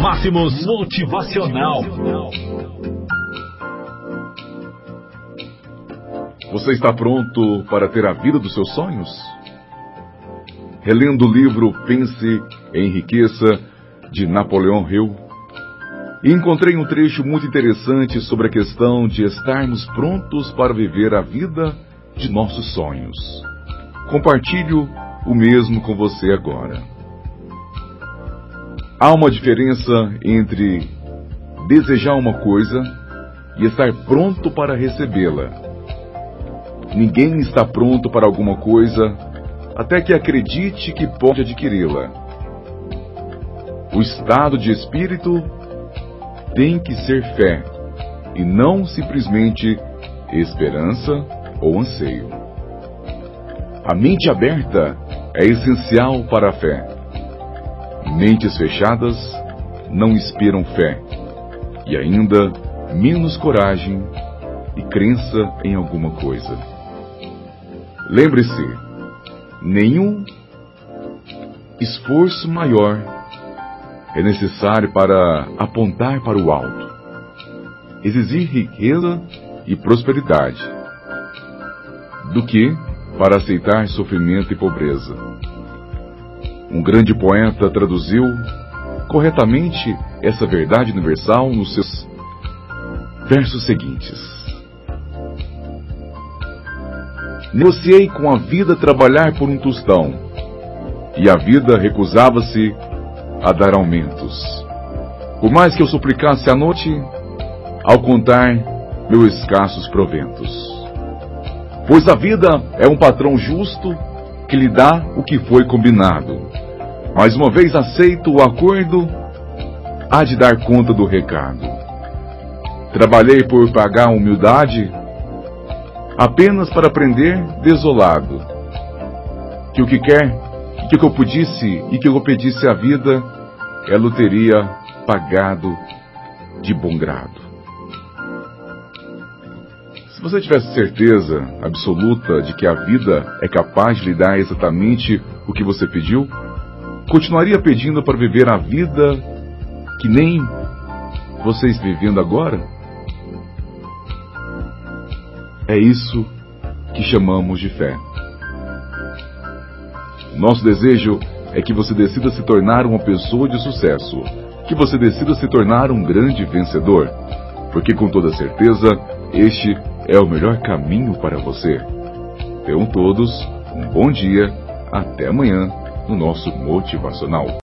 Máximos Motivacional. Você está pronto para ter a vida dos seus sonhos? Relendo o livro Pense em Riqueza, de Napoleão Hill, encontrei um trecho muito interessante sobre a questão de estarmos prontos para viver a vida de nossos sonhos. Compartilho o mesmo com você agora. Há uma diferença entre desejar uma coisa e estar pronto para recebê-la. Ninguém está pronto para alguma coisa até que acredite que pode adquiri-la. O estado de espírito tem que ser fé e não simplesmente esperança ou anseio. A mente aberta é essencial para a fé. Mentes fechadas não inspiram fé e ainda menos coragem e crença em alguma coisa. Lembre-se, nenhum esforço maior é necessário para apontar para o alto, exigir riqueza e prosperidade, do que para aceitar sofrimento e pobreza. Um grande poeta traduziu corretamente essa verdade universal nos seus versos seguintes. Negociei com a vida trabalhar por um tostão, e a vida recusava-se a dar aumentos. Por mais que eu suplicasse à noite, ao contar meus escassos proventos. Pois a vida é um patrão justo que lhe dá o que foi combinado. Mas uma vez aceito o acordo, há de dar conta do recado. Trabalhei por pagar a humildade apenas para aprender desolado. Que o que quer, que o que eu pedisse e que eu pedisse à vida, ela teria pagado de bom grado. Se você tivesse certeza absoluta de que a vida é capaz de lhe dar exatamente o que você pediu, continuaria pedindo para viver a vida que nem você está vivendo agora? É isso que chamamos de fé. Nosso desejo é que você decida se tornar uma pessoa de sucesso, que você decida se tornar um grande vencedor, porque com toda certeza este é o melhor caminho para você. Tenham todos um bom dia, até amanhã no nosso Motivacional.